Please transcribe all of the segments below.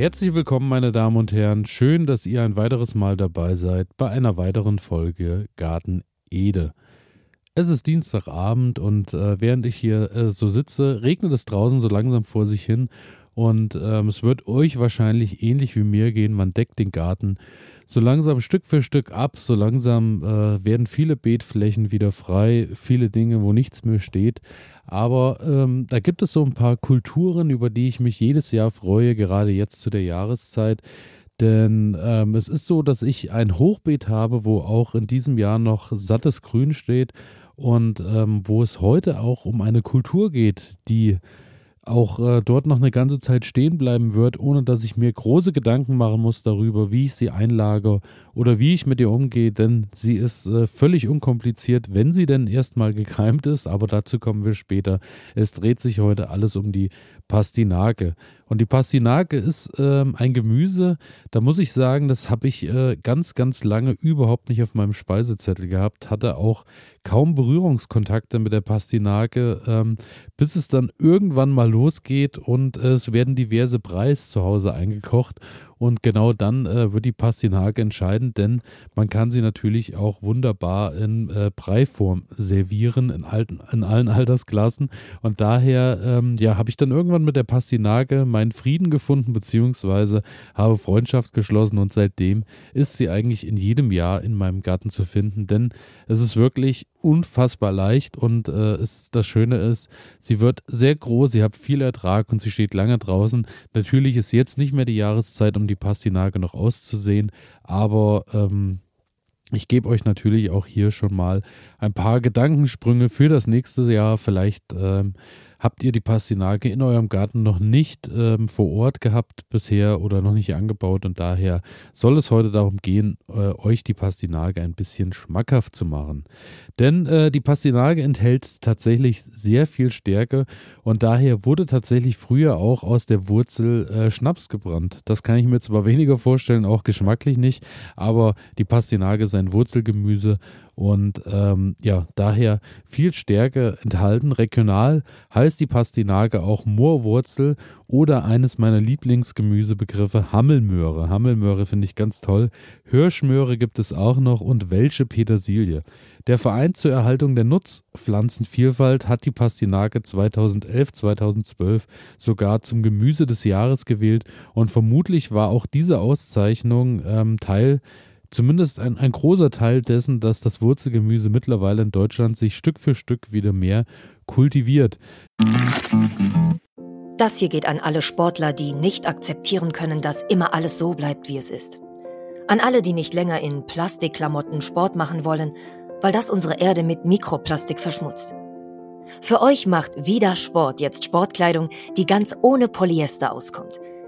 Herzlich willkommen, meine Damen und Herren. Schön, dass ihr ein weiteres Mal dabei seid bei einer weiteren Folge Garten Ede. Es ist Dienstagabend und äh, während ich hier äh, so sitze, regnet es draußen so langsam vor sich hin und ähm, es wird euch wahrscheinlich ähnlich wie mir gehen. Man deckt den Garten so langsam Stück für Stück ab. So langsam äh, werden viele Beetflächen wieder frei, viele Dinge, wo nichts mehr steht. Aber ähm, da gibt es so ein paar Kulturen, über die ich mich jedes Jahr freue, gerade jetzt zu der Jahreszeit. Denn ähm, es ist so, dass ich ein Hochbeet habe, wo auch in diesem Jahr noch sattes Grün steht und ähm, wo es heute auch um eine Kultur geht, die auch äh, dort noch eine ganze Zeit stehen bleiben wird, ohne dass ich mir große Gedanken machen muss darüber, wie ich sie einlage oder wie ich mit ihr umgehe, denn sie ist äh, völlig unkompliziert, wenn sie denn erstmal gekeimt ist, aber dazu kommen wir später. Es dreht sich heute alles um die Pastinake. Und die Pastinake ist ähm, ein Gemüse, da muss ich sagen, das habe ich äh, ganz, ganz lange überhaupt nicht auf meinem Speisezettel gehabt, hatte auch kaum Berührungskontakte mit der Pastinake, ähm, bis es dann irgendwann mal losgeht und es werden diverse Preis zu Hause eingekocht. Und genau dann äh, wird die Pastinake entscheidend, denn man kann sie natürlich auch wunderbar in äh, Breiform servieren, in, alten, in allen Altersklassen. Und daher ähm, ja, habe ich dann irgendwann mit der Pastinake meinen Frieden gefunden, beziehungsweise habe Freundschaft geschlossen und seitdem ist sie eigentlich in jedem Jahr in meinem Garten zu finden, denn es ist wirklich unfassbar leicht und äh, ist, das Schöne ist, sie wird sehr groß, sie hat viel Ertrag und sie steht lange draußen. Natürlich ist jetzt nicht mehr die Jahreszeit, um die Pastinake noch auszusehen, aber ähm, ich gebe euch natürlich auch hier schon mal ein paar Gedankensprünge für das nächste Jahr. Vielleicht ähm, habt ihr die Pastinake in eurem Garten noch nicht ähm, vor Ort gehabt bisher oder noch nicht angebaut und daher soll es heute darum gehen, äh, euch die Pastinake ein bisschen schmackhaft zu machen. Denn äh, die Pastinake enthält tatsächlich sehr viel Stärke und daher wurde tatsächlich früher auch aus der Wurzel äh, Schnaps gebrannt. Das kann ich mir zwar weniger vorstellen, auch geschmacklich nicht, aber die Pastinake ist ein Wurzelgemüse und ähm, ja, daher viel Stärke enthalten. Regional heißt die Pastinake auch Moorwurzel oder eines meiner Lieblingsgemüsebegriffe Hammelmöhre. Hammelmöhre finde ich ganz toll. Hirschmöhre gibt es auch noch und welche Petersilie. Der Verein zur Erhaltung der Nutzpflanzenvielfalt hat die Pastinake 2011-2012 sogar zum Gemüse des Jahres gewählt und vermutlich war auch diese Auszeichnung ähm, Teil zumindest ein, ein großer Teil dessen, dass das Wurzelgemüse mittlerweile in Deutschland sich Stück für Stück wieder mehr kultiviert. Das hier geht an alle Sportler, die nicht akzeptieren können, dass immer alles so bleibt, wie es ist. An alle, die nicht länger in Plastikklamotten Sport machen wollen, weil das unsere Erde mit Mikroplastik verschmutzt. Für euch macht wieder Sport jetzt Sportkleidung, die ganz ohne Polyester auskommt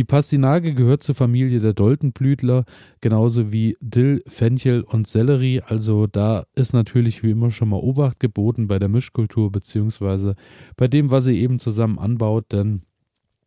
Die Pastinake gehört zur Familie der Doldenblütler, genauso wie Dill, Fenchel und Sellerie. Also da ist natürlich wie immer schon mal Obacht geboten bei der Mischkultur beziehungsweise bei dem, was ihr eben zusammen anbaut, denn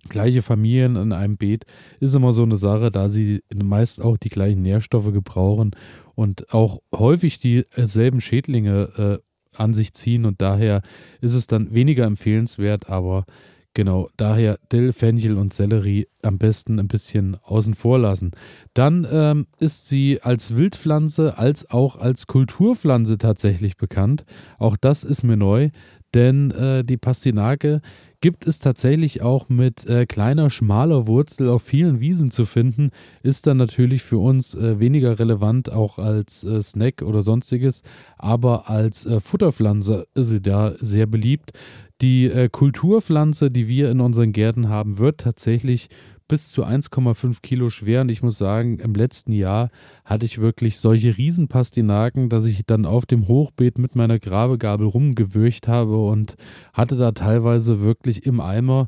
gleiche Familien in einem Beet ist immer so eine Sache, da sie meist auch die gleichen Nährstoffe gebrauchen und auch häufig dieselben Schädlinge äh, an sich ziehen und daher ist es dann weniger empfehlenswert, aber Genau, daher Dill, Fenchel und Sellerie am besten ein bisschen außen vor lassen. Dann ähm, ist sie als Wildpflanze als auch als Kulturpflanze tatsächlich bekannt. Auch das ist mir neu, denn äh, die Pastinake gibt es tatsächlich auch mit äh, kleiner, schmaler Wurzel auf vielen Wiesen zu finden, ist dann natürlich für uns äh, weniger relevant, auch als äh, Snack oder sonstiges, aber als äh, Futterpflanze ist sie da sehr beliebt. Die äh, Kulturpflanze, die wir in unseren Gärten haben, wird tatsächlich bis zu 1,5 Kilo schwer. Und ich muss sagen, im letzten Jahr hatte ich wirklich solche Riesenpastinaken, dass ich dann auf dem Hochbeet mit meiner Grabegabel rumgewürcht habe und hatte da teilweise wirklich im Eimer,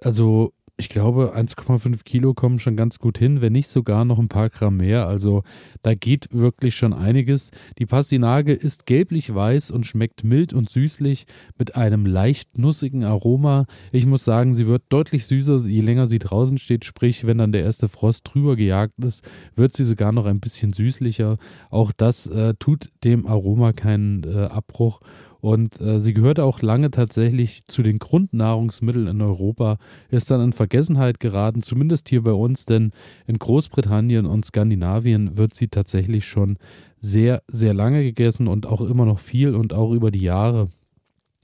also ich glaube, 1,5 Kilo kommen schon ganz gut hin, wenn nicht sogar noch ein paar Gramm mehr. Also da geht wirklich schon einiges. Die Pastinage ist gelblich-weiß und schmeckt mild und süßlich mit einem leicht nussigen Aroma. Ich muss sagen, sie wird deutlich süßer, je länger sie draußen steht. Sprich, wenn dann der erste Frost drüber gejagt ist, wird sie sogar noch ein bisschen süßlicher. Auch das äh, tut dem Aroma keinen äh, Abbruch. Und äh, sie gehörte auch lange tatsächlich zu den Grundnahrungsmitteln in Europa, ist dann in Vergessenheit geraten, zumindest hier bei uns, denn in Großbritannien und Skandinavien wird sie tatsächlich schon sehr, sehr lange gegessen und auch immer noch viel und auch über die Jahre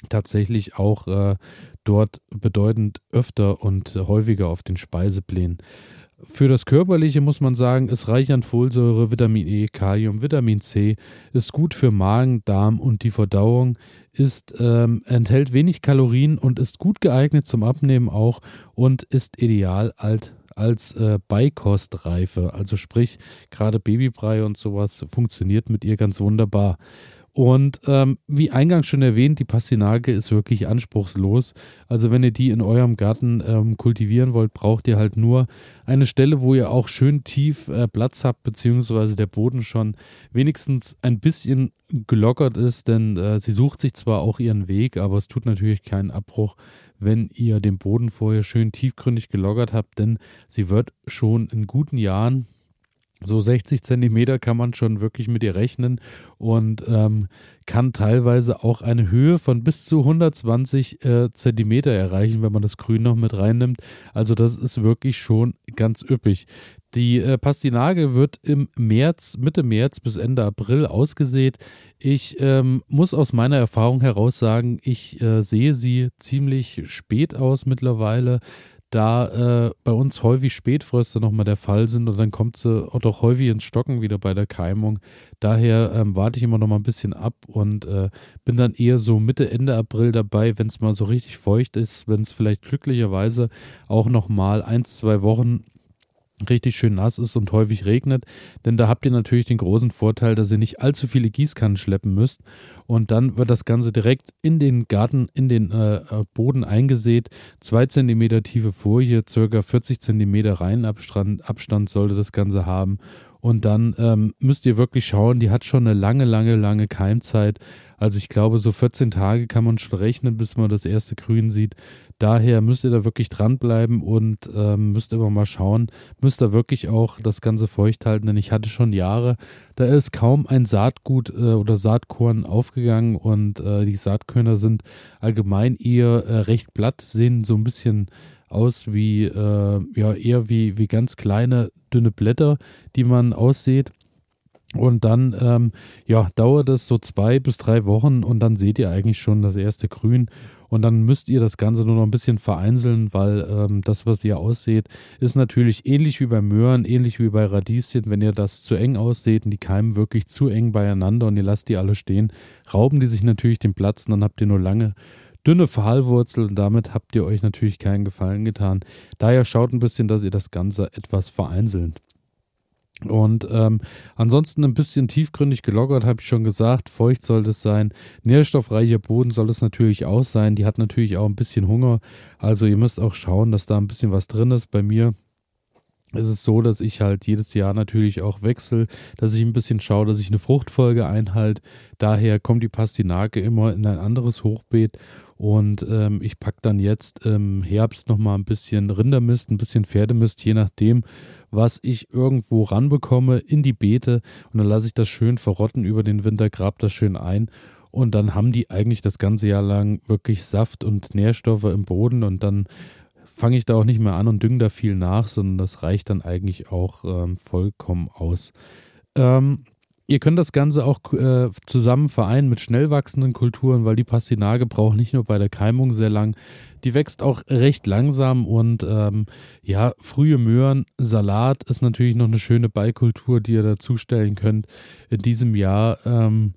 tatsächlich auch äh, dort bedeutend öfter und häufiger auf den Speiseplänen. Für das Körperliche muss man sagen, ist reich an Folsäure, Vitamin E, Kalium, Vitamin C, ist gut für Magen, Darm und die Verdauung, ist, ähm, enthält wenig Kalorien und ist gut geeignet zum Abnehmen auch und ist ideal alt, als äh, Beikostreife. Also sprich, gerade Babybrei und sowas funktioniert mit ihr ganz wunderbar. Und ähm, wie eingangs schon erwähnt, die Pastinake ist wirklich anspruchslos. Also wenn ihr die in eurem Garten ähm, kultivieren wollt, braucht ihr halt nur eine Stelle, wo ihr auch schön tief äh, Platz habt, beziehungsweise der Boden schon wenigstens ein bisschen gelockert ist, denn äh, sie sucht sich zwar auch ihren Weg, aber es tut natürlich keinen Abbruch, wenn ihr den Boden vorher schön tiefgründig gelockert habt, denn sie wird schon in guten Jahren so 60 Zentimeter kann man schon wirklich mit ihr rechnen und ähm, kann teilweise auch eine Höhe von bis zu 120 äh, Zentimeter erreichen, wenn man das Grün noch mit reinnimmt. Also das ist wirklich schon ganz üppig. Die äh, Pastinage wird im März, Mitte März bis Ende April ausgesät. Ich ähm, muss aus meiner Erfahrung heraus sagen, ich äh, sehe sie ziemlich spät aus mittlerweile da äh, bei uns häufig Spätfröste nochmal der Fall sind und dann kommt sie auch doch häufig ins Stocken wieder bei der Keimung. Daher ähm, warte ich immer noch mal ein bisschen ab und äh, bin dann eher so Mitte, Ende April dabei, wenn es mal so richtig feucht ist, wenn es vielleicht glücklicherweise auch noch mal ein, zwei Wochen richtig schön nass ist und häufig regnet, denn da habt ihr natürlich den großen Vorteil, dass ihr nicht allzu viele Gießkannen schleppen müsst und dann wird das Ganze direkt in den Garten, in den äh, äh Boden eingesät. Zwei Zentimeter tiefe Folie, circa 40 Zentimeter Reihenabstand Abstand sollte das Ganze haben und dann ähm, müsst ihr wirklich schauen, die hat schon eine lange, lange, lange Keimzeit. Also ich glaube, so 14 Tage kann man schon rechnen, bis man das erste Grün sieht. Daher müsst ihr da wirklich dranbleiben und ähm, müsst immer mal schauen, müsst da wirklich auch das Ganze feucht halten, denn ich hatte schon Jahre, da ist kaum ein Saatgut äh, oder Saatkorn aufgegangen und äh, die Saatkörner sind allgemein eher äh, recht platt, sehen so ein bisschen aus wie, äh, ja, eher wie, wie ganz kleine, dünne Blätter, die man aussieht. Und dann, ähm, ja, dauert es so zwei bis drei Wochen und dann seht ihr eigentlich schon das erste Grün. Und dann müsst ihr das Ganze nur noch ein bisschen vereinzeln, weil ähm, das, was ihr ausseht, ist natürlich ähnlich wie bei Möhren, ähnlich wie bei Radieschen. Wenn ihr das zu eng ausseht und die keimen wirklich zu eng beieinander und ihr lasst die alle stehen, rauben die sich natürlich den Platz und dann habt ihr nur lange dünne Pfahlwurzel und damit habt ihr euch natürlich keinen Gefallen getan. Daher schaut ein bisschen, dass ihr das Ganze etwas vereinzelt. Und ähm, ansonsten ein bisschen tiefgründig gelockert, habe ich schon gesagt. Feucht soll es sein. Nährstoffreicher Boden soll es natürlich auch sein. Die hat natürlich auch ein bisschen Hunger. Also ihr müsst auch schauen, dass da ein bisschen was drin ist. Bei mir ist es so, dass ich halt jedes Jahr natürlich auch wechsle, dass ich ein bisschen schaue, dass ich eine Fruchtfolge einhalte. Daher kommt die Pastinake immer in ein anderes Hochbeet und ähm, ich packe dann jetzt im Herbst nochmal ein bisschen Rindermist, ein bisschen Pferdemist, je nachdem, was ich irgendwo ranbekomme in die Beete. Und dann lasse ich das schön verrotten über den Winter, grab das schön ein. Und dann haben die eigentlich das ganze Jahr lang wirklich Saft und Nährstoffe im Boden. Und dann fange ich da auch nicht mehr an und dünge da viel nach, sondern das reicht dann eigentlich auch ähm, vollkommen aus. Ähm, Ihr könnt das Ganze auch äh, zusammen vereinen mit schnell wachsenden Kulturen, weil die Pastinage braucht nicht nur bei der Keimung sehr lang, die wächst auch recht langsam und ähm, ja, frühe Möhren, Salat ist natürlich noch eine schöne Beikultur, die ihr dazustellen könnt. In diesem Jahr ähm,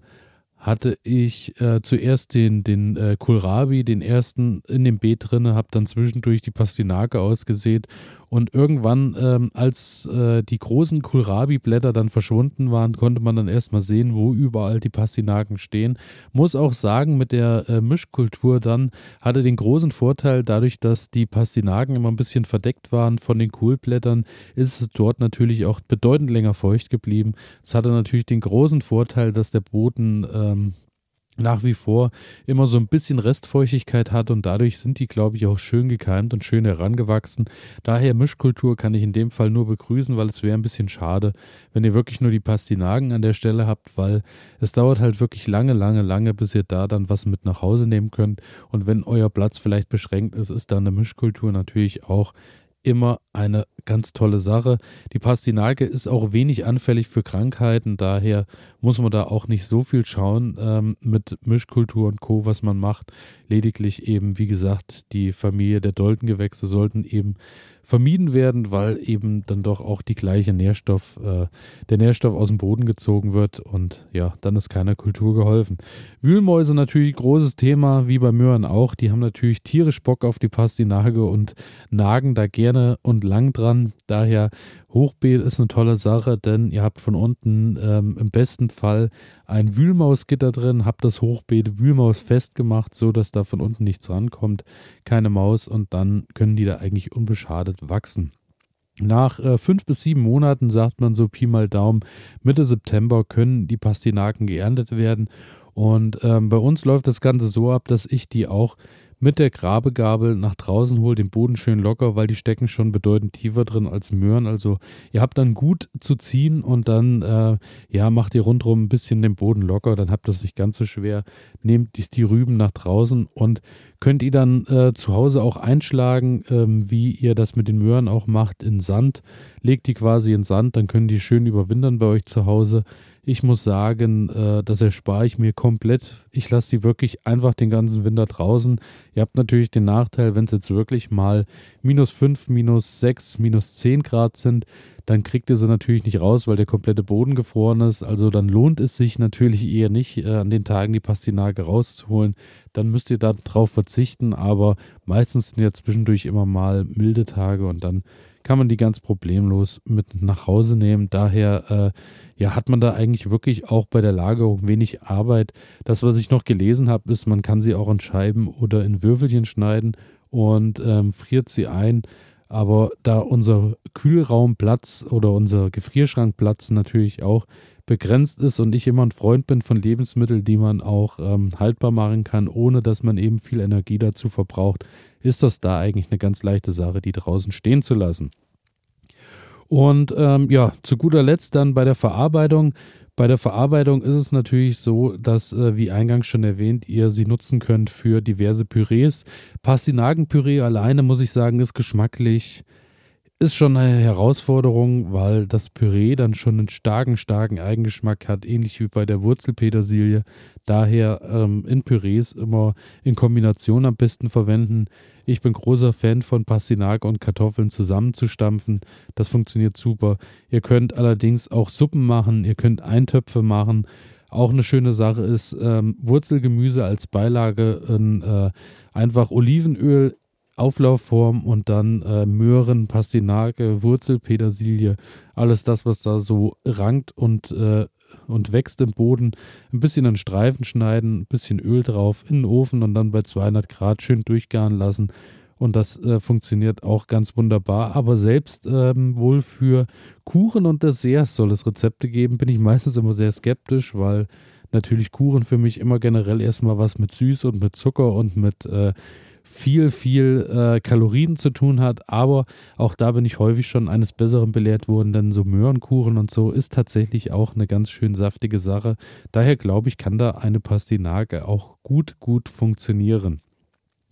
hatte ich äh, zuerst den, den äh, Kohlrabi, den ersten in dem Beet drinne, habe dann zwischendurch die Pastinake ausgesät Und irgendwann, ähm, als äh, die großen Kohlrabi-Blätter dann verschwunden waren, konnte man dann erstmal sehen, wo überall die Pastinaken stehen. Muss auch sagen, mit der äh, Mischkultur dann hatte den großen Vorteil, dadurch, dass die Pastinaken immer ein bisschen verdeckt waren von den Kohlblättern, ist es dort natürlich auch bedeutend länger feucht geblieben. Es hatte natürlich den großen Vorteil, dass der Boden ähm, nach wie vor immer so ein bisschen Restfeuchtigkeit hat und dadurch sind die, glaube ich, auch schön gekeimt und schön herangewachsen. Daher Mischkultur kann ich in dem Fall nur begrüßen, weil es wäre ein bisschen schade, wenn ihr wirklich nur die Pastinaken an der Stelle habt, weil es dauert halt wirklich lange, lange, lange, bis ihr da dann was mit nach Hause nehmen könnt. Und wenn euer Platz vielleicht beschränkt ist, ist da eine Mischkultur natürlich auch immer eine ganz tolle Sache. Die Pastinake ist auch wenig anfällig für Krankheiten, daher muss man da auch nicht so viel schauen ähm, mit Mischkultur und Co., was man macht. Lediglich eben, wie gesagt, die Familie der Doltengewächse sollten eben vermieden werden, weil eben dann doch auch die gleiche Nährstoff, äh, der Nährstoff aus dem Boden gezogen wird und ja, dann ist keiner Kultur geholfen. Wühlmäuse natürlich großes Thema, wie bei Möhren auch. Die haben natürlich tierisch Bock auf die Pastinage und nagen da gerne und lang dran. Daher Hochbeet ist eine tolle Sache, denn ihr habt von unten ähm, im besten Fall ein Wühlmausgitter drin, habt das Hochbeet Wühlmaus festgemacht, so dass da von unten nichts rankommt, keine Maus und dann können die da eigentlich unbeschadet wachsen. Nach äh, fünf bis sieben Monaten, sagt man so Pi mal Daumen, Mitte September können die Pastinaken geerntet werden. Und ähm, bei uns läuft das Ganze so ab, dass ich die auch mit der Grabegabel nach draußen holt, den Boden schön locker, weil die stecken schon bedeutend tiefer drin als Möhren. Also ihr habt dann gut zu ziehen und dann äh, ja, macht ihr rundherum ein bisschen den Boden locker, dann habt ihr es nicht ganz so schwer. Nehmt die, die Rüben nach draußen und könnt ihr dann äh, zu Hause auch einschlagen, ähm, wie ihr das mit den Möhren auch macht, in Sand. Legt die quasi in Sand, dann können die schön überwintern bei euch zu Hause. Ich muss sagen, äh, das erspare ich mir komplett. Ich lasse die wirklich einfach den ganzen Winter draußen. Ihr habt natürlich den Nachteil, wenn es jetzt wirklich mal minus 5, minus 6, minus 10 Grad sind, dann kriegt ihr sie natürlich nicht raus, weil der komplette Boden gefroren ist. Also dann lohnt es sich natürlich eher nicht, äh, an den Tagen die Pastinake rauszuholen. Dann müsst ihr darauf verzichten, aber meistens sind ja zwischendurch immer mal milde Tage und dann kann man die ganz problemlos mit nach Hause nehmen. Daher äh, ja, hat man da eigentlich wirklich auch bei der Lagerung wenig Arbeit. Das, was ich noch gelesen habe, ist, man kann sie auch in Scheiben oder in Würfelchen schneiden und ähm, friert sie ein. Aber da unser Kühlraumplatz oder unser Gefrierschrankplatz natürlich auch begrenzt ist und ich immer ein Freund bin von Lebensmitteln, die man auch ähm, haltbar machen kann, ohne dass man eben viel Energie dazu verbraucht, ist das da eigentlich eine ganz leichte Sache, die draußen stehen zu lassen. Und ähm, ja, zu guter Letzt dann bei der Verarbeitung. Bei der Verarbeitung ist es natürlich so, dass, äh, wie eingangs schon erwähnt, ihr sie nutzen könnt für diverse Pürees. Pastinakenpüree alleine, muss ich sagen, ist geschmacklich ist schon eine Herausforderung, weil das Püree dann schon einen starken, starken Eigengeschmack hat, ähnlich wie bei der Wurzelpetersilie. Daher ähm, in Pürees immer in Kombination am besten verwenden. Ich bin großer Fan von Pastinake und Kartoffeln zusammenzustampfen. Das funktioniert super. Ihr könnt allerdings auch Suppen machen, ihr könnt Eintöpfe machen. Auch eine schöne Sache ist ähm, Wurzelgemüse als Beilage in äh, einfach Olivenöl Auflaufform und dann äh, Möhren, Pastinake, Wurzelpetersilie, alles das, was da so rankt und, äh, und wächst im Boden. Ein bisschen in Streifen schneiden, ein bisschen Öl drauf, in den Ofen und dann bei 200 Grad schön durchgaren lassen. Und das äh, funktioniert auch ganz wunderbar. Aber selbst ähm, wohl für Kuchen und Desserts soll es Rezepte geben, bin ich meistens immer sehr skeptisch, weil natürlich Kuchen für mich immer generell erstmal was mit Süß und mit Zucker und mit äh, viel, viel äh, Kalorien zu tun hat. Aber auch da bin ich häufig schon eines Besseren belehrt worden, denn so Möhrenkuchen und so ist tatsächlich auch eine ganz schön saftige Sache. Daher glaube ich, kann da eine Pastinake auch gut, gut funktionieren.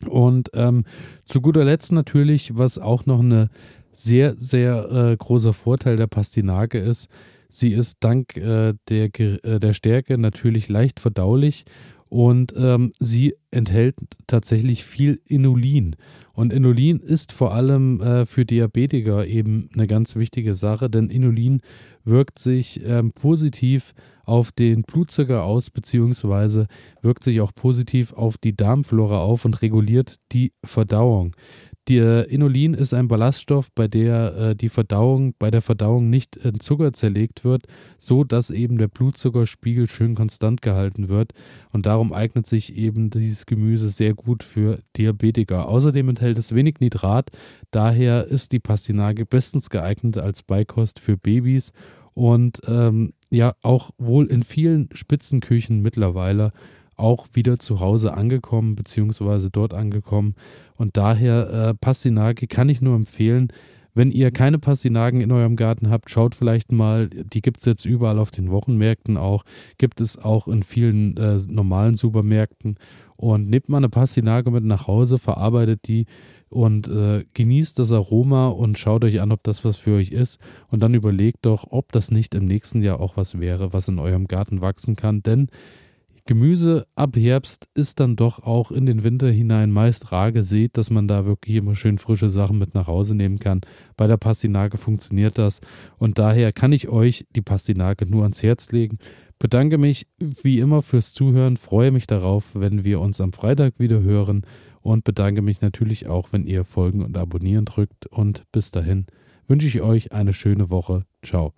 Und ähm, zu guter Letzt natürlich, was auch noch eine sehr, sehr äh, großer Vorteil der Pastinake ist, sie ist dank äh, der, äh, der Stärke natürlich leicht verdaulich und ähm, sie enthält tatsächlich viel Inulin. Und Inulin ist vor allem äh, für Diabetiker eben eine ganz wichtige Sache, denn Inulin wirkt sich ähm, positiv auf den Blutzucker aus, beziehungsweise wirkt sich auch positiv auf die Darmflora auf und reguliert die Verdauung. Der Inulin ist ein Ballaststoff, bei der äh, die Verdauung, bei der Verdauung nicht in Zucker zerlegt wird, so dass eben der Blutzuckerspiegel schön konstant gehalten wird. Und darum eignet sich eben dieses Gemüse sehr gut für Diabetiker. Außerdem enthält es wenig Nitrat, daher ist die Pastinake bestens geeignet als Beikost für Babys und ähm, ja auch wohl in vielen Spitzenküchen mittlerweile auch wieder zu Hause angekommen, beziehungsweise dort angekommen. Und daher äh, Pastinake kann ich nur empfehlen. Wenn ihr keine Pastinaken in eurem Garten habt, schaut vielleicht mal, die gibt es jetzt überall auf den Wochenmärkten auch, gibt es auch in vielen äh, normalen Supermärkten. Und nehmt mal eine Pastinake mit nach Hause, verarbeitet die und äh, genießt das Aroma und schaut euch an, ob das was für euch ist. Und dann überlegt doch, ob das nicht im nächsten Jahr auch was wäre, was in eurem Garten wachsen kann. Denn Gemüse ab Herbst ist dann doch auch in den Winter hinein meist rar gesät, dass man da wirklich immer schön frische Sachen mit nach Hause nehmen kann. Bei der Pastinake funktioniert das und daher kann ich euch die Pastinake nur ans Herz legen. Bedanke mich wie immer fürs Zuhören, freue mich darauf, wenn wir uns am Freitag wieder hören und bedanke mich natürlich auch, wenn ihr Folgen und Abonnieren drückt und bis dahin wünsche ich euch eine schöne Woche. Ciao.